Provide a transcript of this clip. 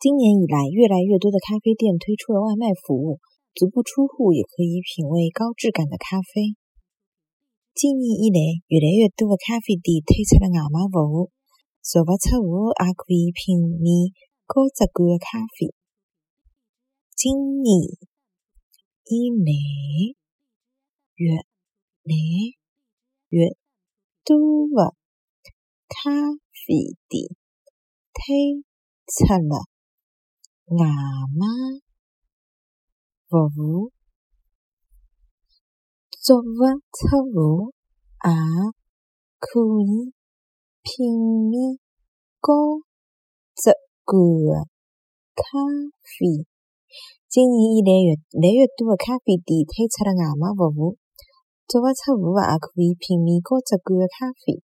今年以来，越来越多的咖啡店推出了外卖服务，足不出户也可以品味高质感的咖啡。今年以来，越来越多的咖啡店推出了外卖服务，足不出户也可以品味高质感的咖啡。今年以来，越来越多的咖啡店推出了外卖服务，足不出户也可以品味高质感的咖啡。今年以来，越来越多的咖啡店推出了外卖服务，足不出户也可以品味高质感的咖啡。